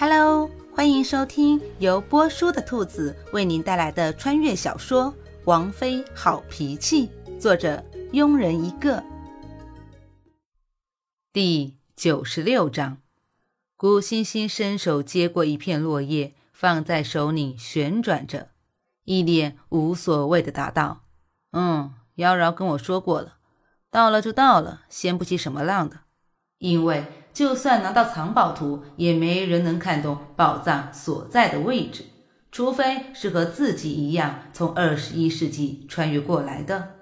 Hello，欢迎收听由波叔的兔子为您带来的穿越小说《王妃好脾气》，作者庸人一个。第九十六章，古欣欣伸手接过一片落叶，放在手里旋转着，一脸无所谓的答道：“嗯，妖娆跟我说过了，到了就到了，掀不起什么浪的。因为就算拿到藏宝图，也没人能看懂宝藏所在的位置，除非是和自己一样从二十一世纪穿越过来的。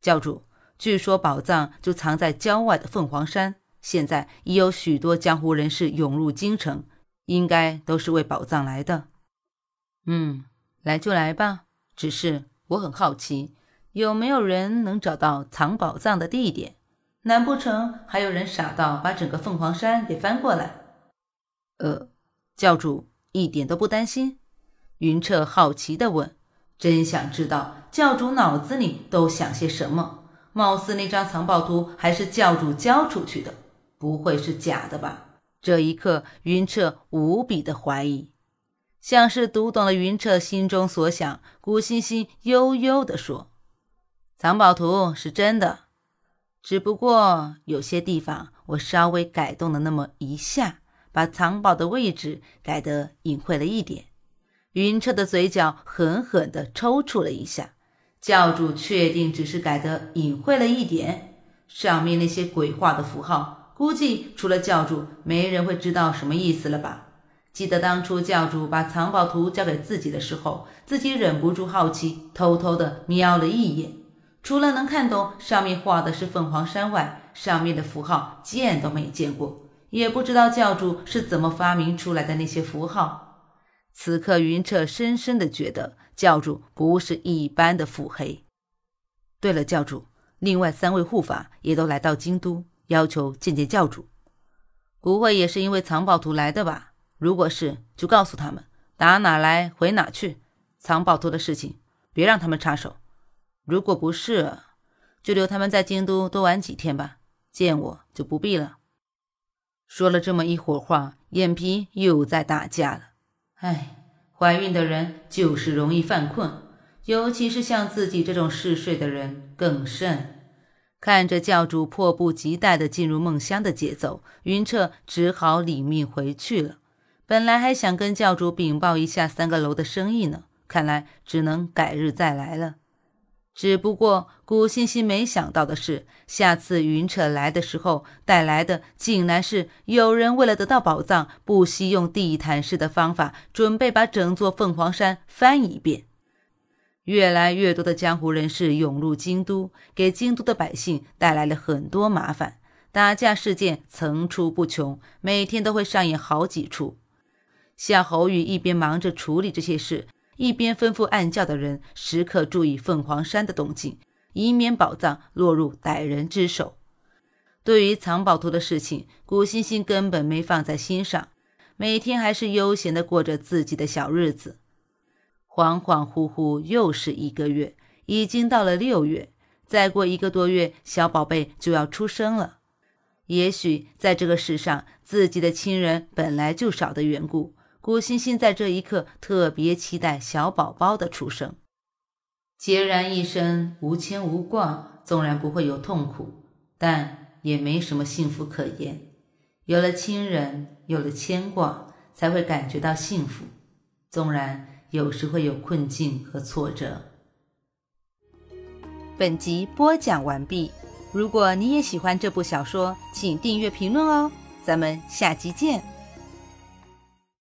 教主。”据说宝藏就藏在郊外的凤凰山，现在已有许多江湖人士涌入京城，应该都是为宝藏来的。嗯，来就来吧。只是我很好奇，有没有人能找到藏宝藏的地点？难不成还有人傻到把整个凤凰山给翻过来？呃，教主一点都不担心。云彻好奇地问：“真想知道教主脑子里都想些什么。”貌似那张藏宝图还是教主交出去的，不会是假的吧？这一刻，云彻无比的怀疑，像是读懂了云彻心中所想。古欣欣悠悠地说：“藏宝图是真的，只不过有些地方我稍微改动了那么一下，把藏宝的位置改得隐晦了一点。”云彻的嘴角狠狠地抽搐了一下。教主确定只是改的隐晦了一点，上面那些鬼画的符号，估计除了教主，没人会知道什么意思了吧？记得当初教主把藏宝图交给自己的时候，自己忍不住好奇，偷偷的瞄了一眼，除了能看懂上面画的是凤凰山外，上面的符号见都没见过，也不知道教主是怎么发明出来的那些符号。此刻，云彻深深的觉得。教主不是一般的腹黑。对了，教主，另外三位护法也都来到京都，要求见见教主。不会也是因为藏宝图来的吧？如果是，就告诉他们打哪来回哪去。藏宝图的事情，别让他们插手。如果不是，就留他们在京都多玩几天吧。见我就不必了。说了这么一会儿话，眼皮又在打架了。唉。怀孕的人就是容易犯困，尤其是像自己这种嗜睡的人更甚。看着教主迫不及待地进入梦乡的节奏，云彻只好领命回去了。本来还想跟教主禀报一下三个楼的生意呢，看来只能改日再来了。只不过，古欣欣没想到的是，下次云彻来的时候带来的，竟然是有人为了得到宝藏，不惜用地毯式的方法，准备把整座凤凰山翻一遍。越来越多的江湖人士涌入京都，给京都的百姓带来了很多麻烦，打架事件层出不穷，每天都会上演好几出。夏侯宇一边忙着处理这些事。一边吩咐暗教的人时刻注意凤凰山的动静，以免宝藏落入歹人之手。对于藏宝图的事情，古欣欣根本没放在心上，每天还是悠闲地过着自己的小日子。恍恍惚惚，又是一个月，已经到了六月，再过一个多月，小宝贝就要出生了。也许在这个世上，自己的亲人本来就少的缘故。古欣欣在这一刻特别期待小宝宝的出生。孑然一身，无牵无挂，纵然不会有痛苦，但也没什么幸福可言。有了亲人，有了牵挂，才会感觉到幸福。纵然有时会有困境和挫折。本集播讲完毕。如果你也喜欢这部小说，请订阅、评论哦。咱们下集见。